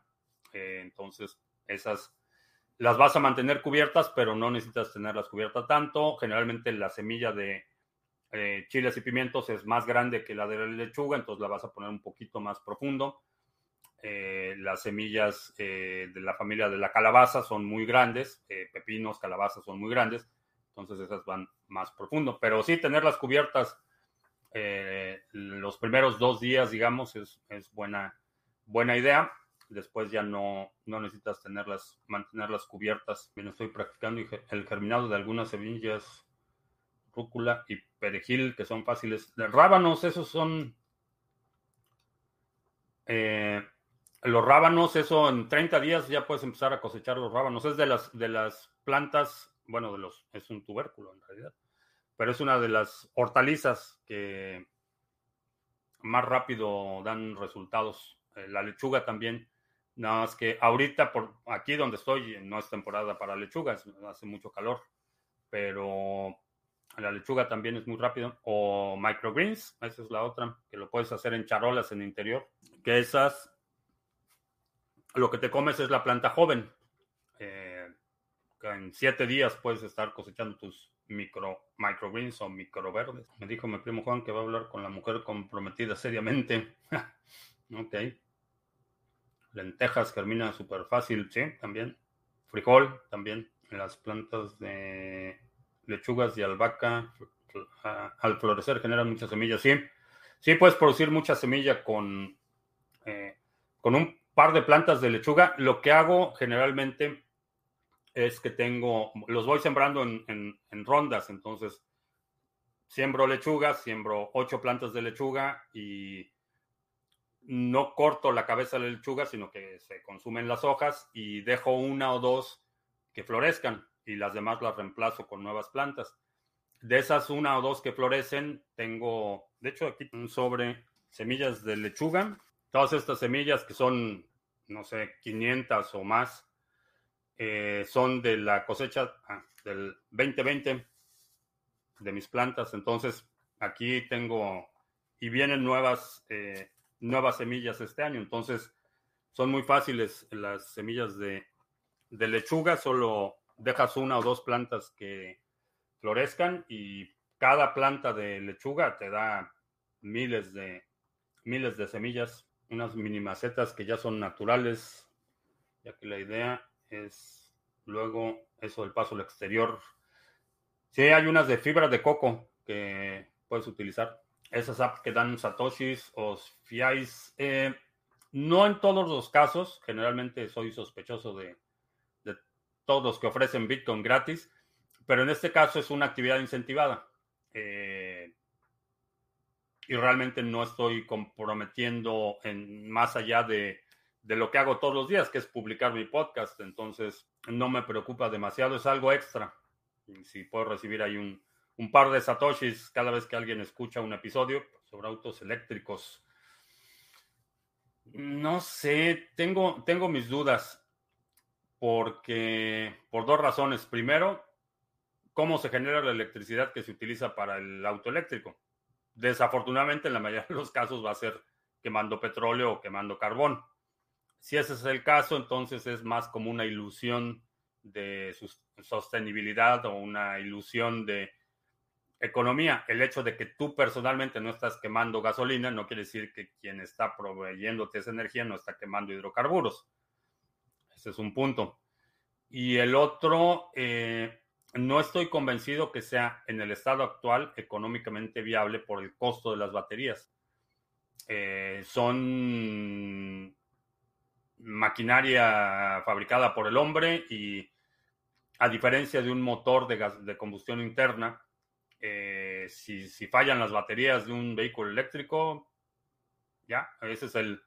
Eh, entonces, esas las vas a mantener cubiertas, pero no necesitas tenerlas cubiertas tanto. Generalmente la semilla de eh, chiles y pimientos es más grande que la de la lechuga, entonces la vas a poner un poquito más profundo. las semillas de la familia de la calabaza son muy grandes, pepinos, calabazas son muy grandes, entonces esas van más profundo. Pero sí, tenerlas cubiertas eh, los primeros dos días, digamos, es, buena, buena idea. Después ya no, no necesitas tenerlas, mantenerlas cubiertas. Bien, estoy practicando el germinado de algunas semillas, rúcula y perejil, que son fáciles. Rábanos, esos son Eh, los rábanos, eso en 30 días ya puedes empezar a cosechar los rábanos. Es de las, de las plantas, bueno, de los, es un tubérculo en realidad, pero es una de las hortalizas que más rápido dan resultados. Eh, la lechuga también, nada más que ahorita por aquí donde estoy no es temporada para lechugas, hace mucho calor, pero la lechuga también es muy rápido. O microgreens, esa es la otra, que lo puedes hacer en charolas en interior, que esas lo que te comes es la planta joven. Eh, en siete días puedes estar cosechando tus micro, microgreens o microverdes. Me dijo mi primo Juan que va a hablar con la mujer comprometida seriamente. ok. Lentejas germina súper fácil, sí, también. Frijol, también. Las plantas de lechugas y albahaca al florecer generan muchas semillas. Sí, sí puedes producir mucha semilla con, eh, con un par de plantas de lechuga. Lo que hago generalmente es que tengo, los voy sembrando en, rondas, entonces siembro lechugas, siembro ocho plantas de lechuga y no corto la cabeza de lechuga, sino que se consumen las hojas y dejo una o dos que florezcan y las demás las reemplazo con nuevas plantas. De esas una o dos que florecen, tengo, de hecho aquí un sobre semillas de lechuga. Todas estas semillas que son, no sé, 500 o más, eh, son de la cosecha ah, del 2020 de mis plantas. Entonces, aquí tengo y vienen nuevas, eh, nuevas semillas este año. Entonces, son muy fáciles las semillas de, de lechuga. Solo dejas una o dos plantas que florezcan y cada planta de lechuga te da miles de, miles de semillas, unas mini macetas que ya son naturales, ya que la idea es luego eso del paso al exterior. Sí, hay unas de fibra de coco que puedes utilizar. Esas apps que dan satoshis o fiais. Eh, no en todos los casos. Generalmente soy sospechoso de, de todos los que ofrecen Bitcoin gratis. Pero en este caso es una actividad incentivada. Eh, y realmente no estoy comprometiendo en más allá de de lo que hago todos los días, que es publicar mi podcast. Entonces, no me preocupa demasiado, es algo extra. Si puedo recibir ahí un, un par de satoshis cada vez que alguien escucha un episodio sobre autos eléctricos. No sé, tengo, tengo mis dudas porque por dos razones. Primero, cómo se genera la electricidad que se utiliza para el auto eléctrico. Desafortunadamente, en la mayoría de los casos va a ser quemando petróleo o quemando carbón. Si ese es el caso, entonces es más como una ilusión de sostenibilidad o una ilusión de economía. El hecho de que tú personalmente no estás quemando gasolina no quiere decir que quien está proveyéndote esa energía no está quemando hidrocarburos. Ese es un punto. Y el otro, eh, no estoy convencido que sea en el estado actual económicamente viable por el costo de las baterías. Eh, son maquinaria fabricada por el hombre y a diferencia de un motor de, gas, de combustión interna, eh, si, fallan las baterías de un vehículo eléctrico, ya, ese es el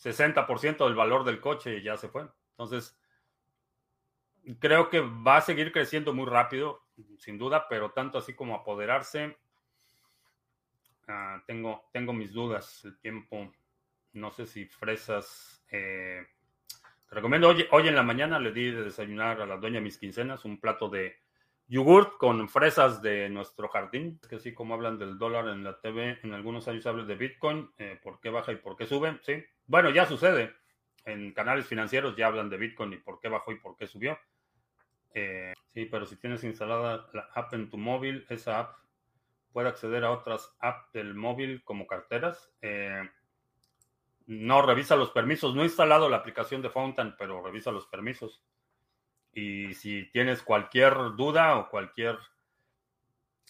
60% del valor del coche ya se fue. Entonces, creo que va a seguir creciendo muy rápido, sin duda, pero tanto así como apoderarse, uh, tengo, tengo mis dudas. El tiempo, no sé si fresas eh, te recomiendo, hoy, hoy en la mañana le di de desayunar a la doña mis quincenas un plato de yogurt con fresas de nuestro jardín. Es que así como hablan del dólar en la TV, en algunos años hablan de Bitcoin, eh, por qué baja y por qué sube. Sí, bueno, ya sucede. En canales financieros ya hablan de Bitcoin y por qué bajó y por qué subió. Eh, sí, pero si tienes instalada la app en tu móvil, esa app puede acceder a otras apps del móvil como carteras. Eh, no revisa los permisos. No he instalado la aplicación de Fountain, pero revisa los permisos. Y si tienes cualquier duda o cualquier...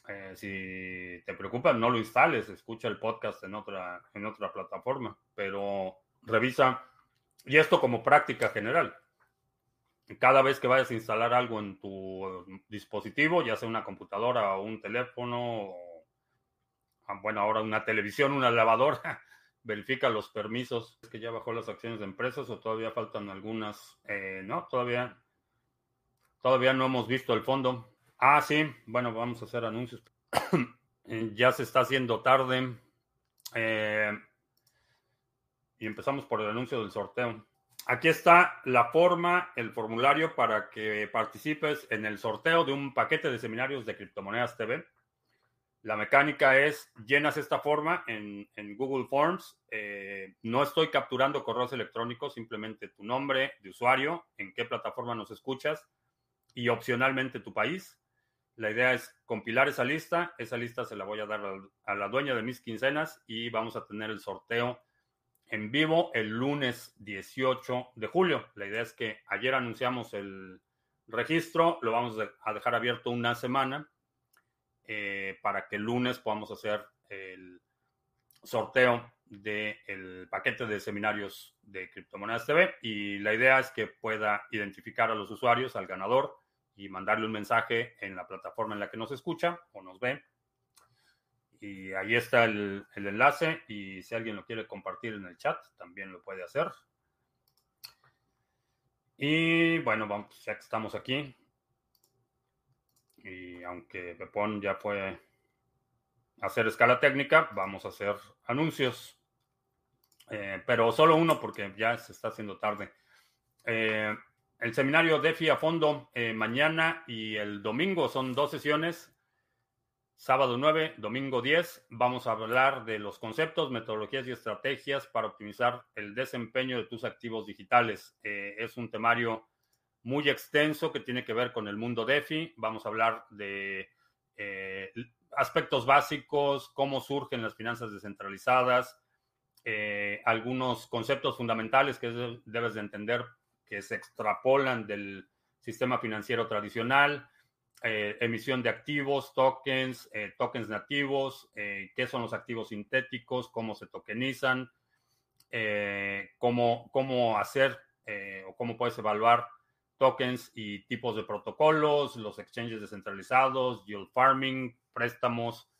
Eh, si te preocupa, no lo instales, escucha el podcast en otra, en otra plataforma, pero revisa, y esto como práctica general, cada vez que vayas a instalar algo en tu dispositivo, ya sea una computadora o un teléfono, o, ah, bueno, ahora una televisión, una lavadora, verifica los permisos. ¿Es que ya bajó las acciones de empresas o todavía faltan algunas? Eh, no, todavía, todavía no hemos visto el fondo. Ah, sí, bueno, vamos a hacer anuncios. ya se está haciendo tarde. Eh, y empezamos por el anuncio del sorteo. Aquí está la forma, el formulario para que participes en el sorteo de un paquete de seminarios de criptomonedas TV. La mecánica es, llenas esta forma en, Google Forms. Eh, no estoy capturando correos electrónicos, simplemente tu nombre de usuario, en qué plataforma nos escuchas y opcionalmente tu país. La idea es compilar esa lista. Esa lista se la voy a dar a la dueña de mis quincenas y vamos a tener el sorteo en vivo el lunes 18 de julio. La idea es que ayer anunciamos el registro, lo vamos a dejar abierto una semana eh, para que el lunes podamos hacer el sorteo del paquete de seminarios de Criptomonedas TV y la idea es que pueda identificar a los usuarios, al ganador y mandarle un mensaje en la plataforma en la que nos escucha o nos ve y ahí está el, enlace y si alguien lo quiere compartir en el chat, también lo puede hacer. Y bueno, vamos, ya que estamos aquí, y aunque Pepón ya fue a hacer escala técnica, vamos a hacer anuncios. Eh, pero solo uno porque ya se está haciendo tarde. Eh, el seminario DeFi a fondo eh, mañana y el domingo son dos sesiones Sábado 9, domingo 10, vamos a hablar de los conceptos, metodologías y estrategias para optimizar el desempeño de tus activos digitales. Es un temario muy extenso que tiene que ver con el mundo DeFi. Vamos a hablar de eh, aspectos básicos, cómo surgen las finanzas descentralizadas, eh, algunos conceptos fundamentales que debes de entender que se extrapolan del sistema financiero tradicional eh, emisión de activos, tokens, tokens nativos, qué son los activos sintéticos, cómo se tokenizan, cómo, cómo hacer o cómo puedes evaluar tokens y tipos de protocolos, los exchanges descentralizados, yield farming, préstamos,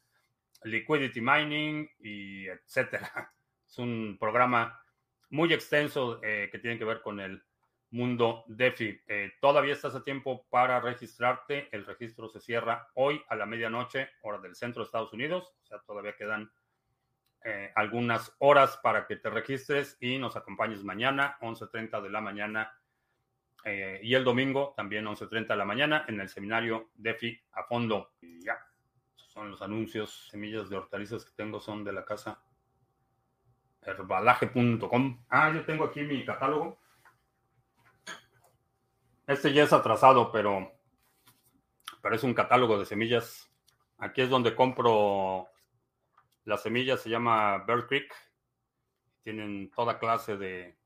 liquidity mining y etcétera. Es un programa muy extenso que tiene que ver con el Mundo DeFi. Eh, todavía estás a tiempo para registrarte. El registro se cierra hoy a la medianoche, hora del centro de Estados Unidos. O sea, todavía quedan eh, algunas horas para que te registres y nos acompañes mañana, 11.30 de la mañana. Eh, y el domingo, también 11.30 de la mañana, en el seminario DeFi a fondo. Y ya, son los anuncios. Semillas de hortalizas que tengo son de la casa herbalaje.com. Ah, yo tengo aquí mi catálogo. Este ya es atrasado, pero, pero es un catálogo de semillas. Aquí es donde compro las semillas, se llama Bear Creek. Tienen toda clase de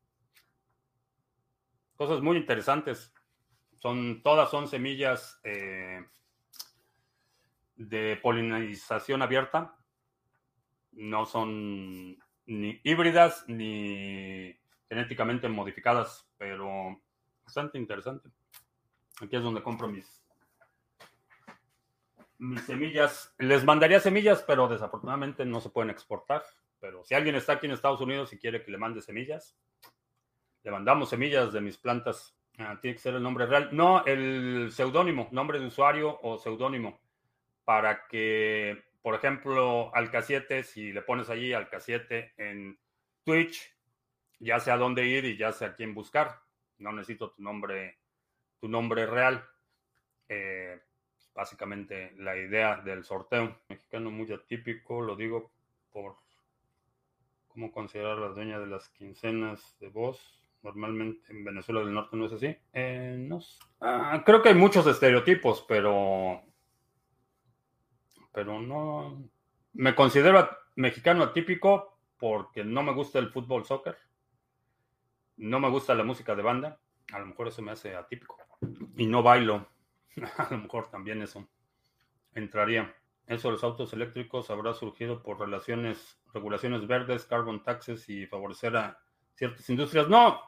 cosas muy interesantes. Son, todas son semillas eh, de polinización abierta. No son ni híbridas ni genéticamente modificadas, pero bastante interesante. Aquí es donde compro mis, mis semillas. Les mandaría semillas, pero desafortunadamente no se pueden exportar. Pero si alguien está aquí en Estados Unidos y quiere que le mande semillas, le mandamos semillas de mis plantas. Ah, tiene que ser el nombre real. No, el seudónimo, nombre de usuario o seudónimo. Para que, por ejemplo, al K7, si le pones allí al K7 en Twitch, ya sé a dónde ir y ya sé a quién buscar no necesito tu nombre, tu nombre real. Eh, básicamente la idea del sorteo. Mexicano muy atípico, lo digo por cómo considerar la dueña de las quincenas de voz. Normalmente en Venezuela del Norte no es así. Eh, no ah, creo que hay muchos estereotipos, pero. Pero no. Me considero mexicano atípico porque no me gusta el fútbol soccer. No me gusta la música de banda. A lo mejor eso me hace atípico. Y no bailo. A lo mejor también eso entraría. Eso de los autos eléctricos habrá surgido por relaciones, regulaciones verdes, carbon taxes y favorecer a ciertas industrias. No,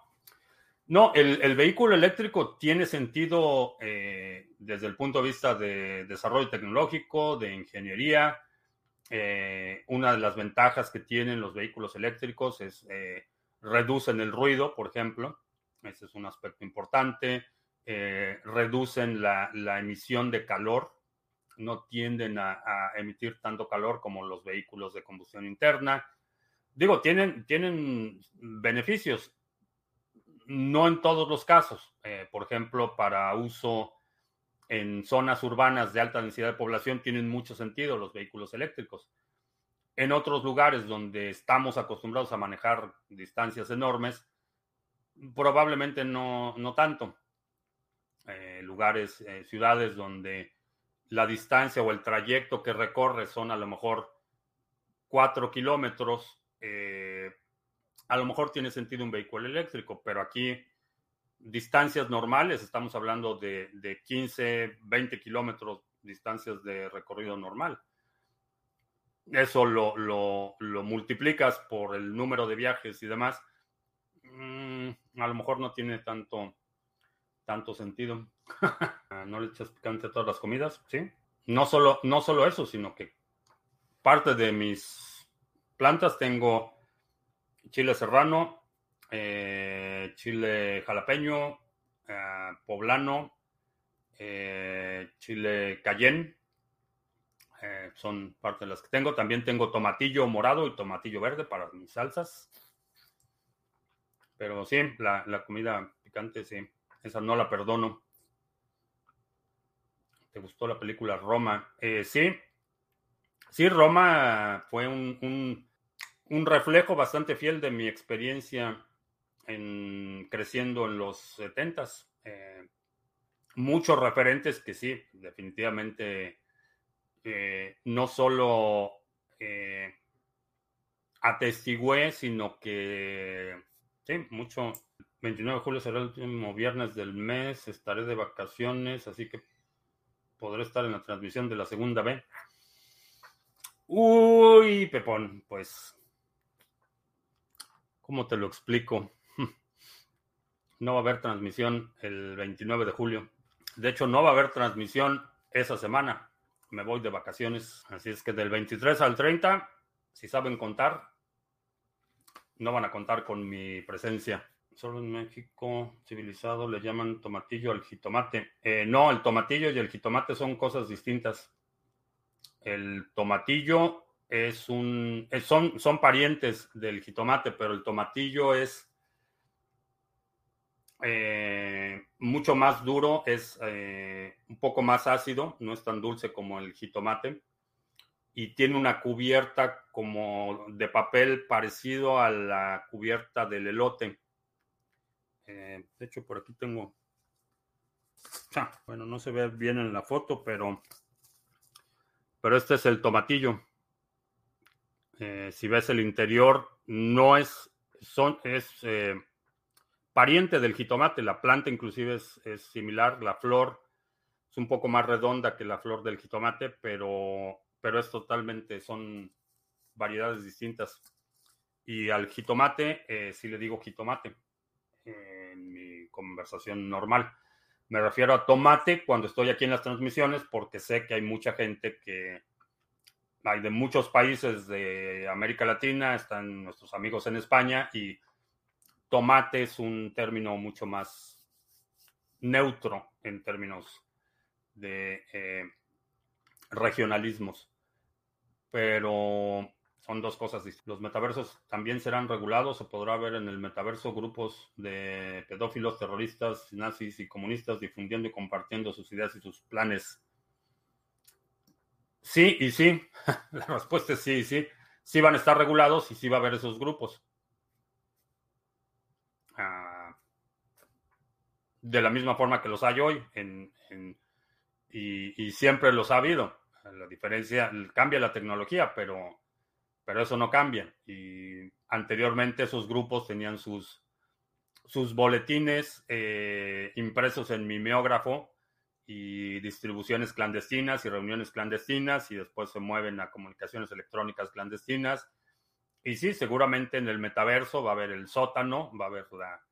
no, el, vehículo eléctrico tiene sentido eh, desde el punto de vista de desarrollo tecnológico, de ingeniería, Eh, una de las ventajas que tienen los vehículos eléctricos es eh, reducen el ruido, por ejemplo. Ese es un aspecto importante. Reducen la, emisión de calor. No tienden a, emitir tanto calor como los vehículos de combustión interna. Digo, tienen, tienen beneficios. No en todos los casos. por ejemplo, para uso en zonas urbanas de alta densidad de población tienen mucho sentido los vehículos eléctricos. En otros lugares donde estamos acostumbrados a manejar distancias enormes, probablemente no, no tanto. Eh, lugares, eh, ciudades donde la distancia o el trayecto que recorre son a lo mejor cuatro kilómetros, eh, a lo mejor tiene sentido un vehículo eléctrico, pero aquí distancias normales, estamos hablando de, 15, 20 kilómetros, distancias de recorrido normal. Eso lo, multiplicas por el número de viajes y demás. Mm, a lo mejor no tiene tanto, tanto sentido. no le echas picante a todas las comidas, ¿sí? No solo, no solo eso, sino que parte de mis plantas tengo chile serrano, eh, chile jalapeño, eh, poblano, eh, chile cayenne. son parte de las que tengo. También tengo tomatillo morado y tomatillo verde para mis salsas. Pero sí, la, comida picante, sí. Esa no la perdono. ¿Te gustó la película Roma? sí. Sí, Roma fue un, un reflejo bastante fiel de mi experiencia en, creciendo en los 70 eh, muchos referentes que sí, definitivamente eh, no solo eh, atestigué, sino que sí, mucho. 29 de julio será el último viernes del mes, estaré de vacaciones, así que podré estar en la transmisión de la segunda B. Uy, Pepón, pues, ¿cómo te lo explico? no va a haber transmisión el 29 de julio. De hecho, no va a haber transmisión esa semana. Me voy de vacaciones. Así es que del 23 al 30, si saben contar, no van a contar con mi presencia. Solo en México civilizado le llaman tomatillo al jitomate. Eh, no, el tomatillo y el jitomate son cosas distintas. El tomatillo es un, son, son parientes del jitomate, pero el tomatillo es eh, mucho más duro, es eh, un poco más ácido, no es tan dulce como el jitomate y tiene una cubierta como de papel parecido a la cubierta del elote. Eh, de hecho, por aquí tengo... bueno, no se ve bien en la foto, pero, pero este es el tomatillo. Si ves el interior, no es, son, es pariente del jitomate. La planta inclusive es, similar, la flor es un poco más redonda que la flor del jitomate, pero, pero es totalmente, son variedades distintas. Y al jitomate eh, sí le digo jitomate en mi conversación normal. Me refiero a tomate cuando estoy aquí en las transmisiones porque sé que hay mucha gente que hay de muchos países de América Latina, están nuestros amigos en España y tomate es un término mucho más neutro en términos de eh, regionalismos. Pero son dos cosas distintas. Los metaversos también serán regulados. Se podrá ver en el metaverso grupos de pedófilos, terroristas, nazis y comunistas difundiendo y compartiendo sus ideas y sus planes. Sí y sí. La respuesta es sí y sí. Sí van a estar regulados y sí va a haber esos grupos. de la misma forma que los hay hoy y, siempre los ha habido. La diferencia, cambia la tecnología, pero, pero eso no cambia. Y anteriormente esos grupos tenían sus, sus boletines eh, impresos en mimeógrafo y distribuciones clandestinas y reuniones clandestinas y después se mueven a comunicaciones electrónicas clandestinas. Y sí, seguramente en el metaverso va a haber el sótano, va a haber la,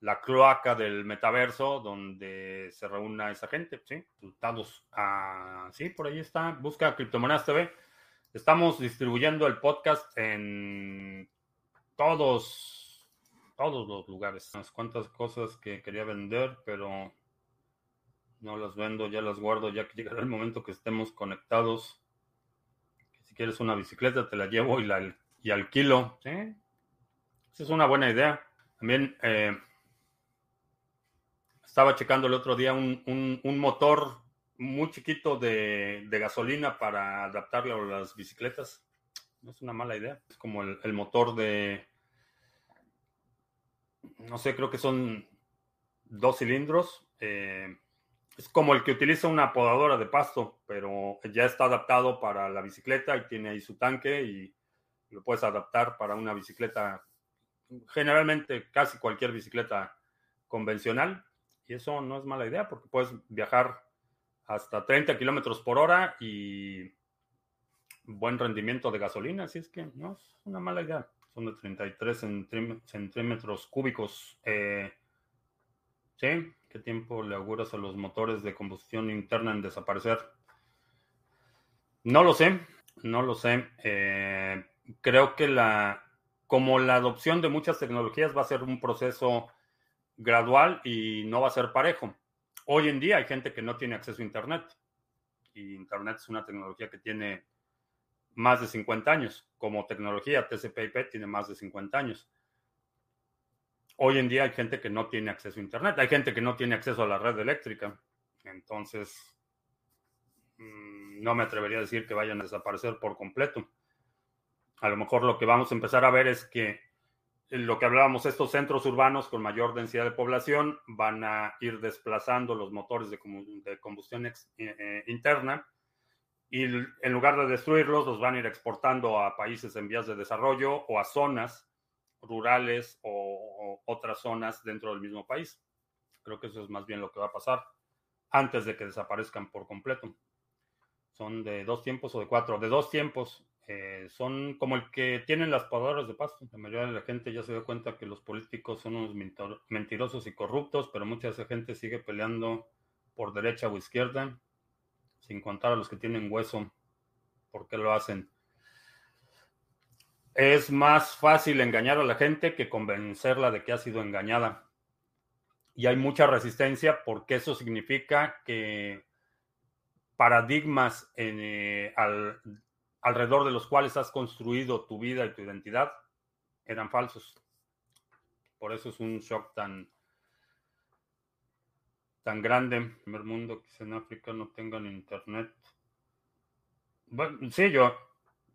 la cloaca del metaverso donde se reúna esa gente, ¿sí? Resultados. Ah, sí, por ahí está. Busca Criptomonedas TV. Estamos distribuyendo el podcast en todos, todos los lugares. Unas cuantas cosas que quería vender, pero no las vendo, ya las guardo, ya que llegará el momento que estemos conectados. Si quieres una bicicleta, te la llevo y la y alquilo. ¿sí? Esa es una buena idea. También eh, estaba checando el otro día un, motor muy chiquito de, gasolina para adaptarlo a las bicicletas. No es una mala idea. Es como el, motor de, no sé, creo que son dos cilindros. Eh, es como el que utiliza una podadora de pasto, pero ya está adaptado para la bicicleta y tiene ahí su tanque y lo puedes adaptar para una bicicleta, generalmente casi cualquier bicicleta convencional. Y eso no es mala idea porque puedes viajar hasta 30 kilómetros por hora y buen rendimiento de gasolina. Así es que no es una mala idea. Son de 33 centímetros cúbicos. Eh, sí, ¿qué tiempo le auguras a los motores de combustión interna en desaparecer? No lo sé, no lo sé. Eh, creo que la, como la adopción de muchas tecnologías va a ser un proceso gradual y no va a ser parejo. Hoy en día hay gente que no tiene acceso a Internet y Internet es una tecnología que tiene más de 50 años. Como tecnología, TCP/IP tiene más de 50 años. Hoy en día hay gente que no tiene acceso a Internet, hay gente que no tiene acceso a la red eléctrica. Entonces, mm, no me atrevería a decir que vayan a desaparecer por completo a lo mejor lo que vamos a empezar a ver es que lo que hablábamos, estos centros urbanos con mayor densidad de población van a ir desplazando los motores de, combustión eh, eh, interna y en lugar de destruirlos, los van a ir exportando a países en vías de desarrollo o a zonas rurales o otras zonas dentro del mismo país. Creo que eso es más bien lo que va a pasar antes de que desaparezcan por completo. Son de dos tiempos o de cuatro. De dos tiempos. Eh, son como el que tienen las podadoras de pasto. La mayoría de la gente ya se dio cuenta que los políticos son unos mentirosos y corruptos, pero mucha esa gente sigue peleando por derecha o izquierda, sin contar a los que tienen hueso. ¿Por qué lo hacen? Es más fácil engañar a la gente que convencerla de que ha sido engañada. Y hay mucha resistencia porque eso significa que paradigmas eh, al, alrededor de los cuales has construido tu vida y tu identidad eran falsos. Por eso es un shock tan, tan grande. El primer mundo que en África no tengan internet. Bueno, sí, yo,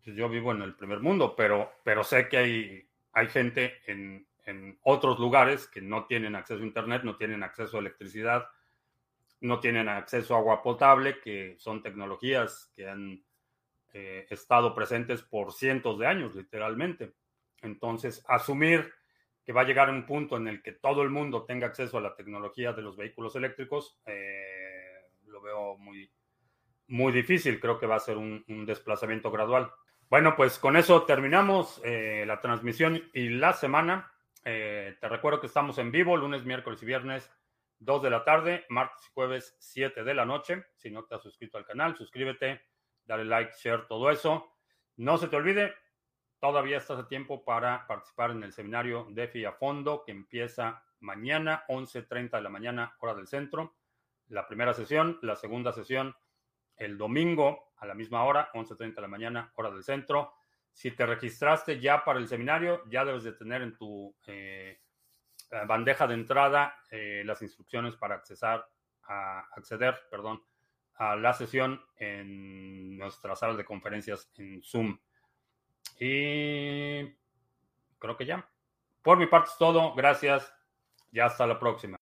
yo vivo en el primer mundo, pero, pero sé que hay, hay gente en, en otros lugares que no tienen acceso a internet, no tienen acceso a electricidad, no tienen acceso a agua potable, que son tecnologías que han eh, estado presentes por cientos de años, literalmente. Entonces, asumir que va a llegar un punto en el que todo el mundo tenga acceso a la tecnología de los vehículos eléctricos, eh, lo veo muy, muy difícil. Creo que va a ser un, desplazamiento gradual. Bueno, pues con eso terminamos eh, la transmisión y la semana. te recuerdo que estamos en vivo lunes, miércoles y viernes, 2 de la tarde, martes y jueves, 7 de la noche. Si no te has suscrito al canal, suscríbete dale like, share, todo eso. No se te olvide, todavía estás a tiempo para participar en el seminario DeFi a fondo que empieza mañana, 11.30 de la mañana, hora del centro. La primera sesión, la segunda sesión el domingo a la misma hora, 11.30 de la mañana, hora del centro. Si te registraste ya para el seminario, ya debes de tener en tu eh, bandeja de entrada eh, las instrucciones para accesar, a acceder, perdón, a la sesión en nuestra sala de conferencias en Zoom. Y creo que ya. Por mi parte es todo. Gracias y hasta la próxima.